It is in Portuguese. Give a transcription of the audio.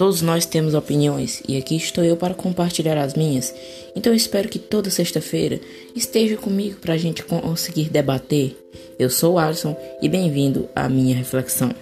Todos nós temos opiniões e aqui estou eu para compartilhar as minhas. Então espero que toda sexta-feira esteja comigo para a gente conseguir debater. Eu sou o Alisson e bem-vindo à minha reflexão.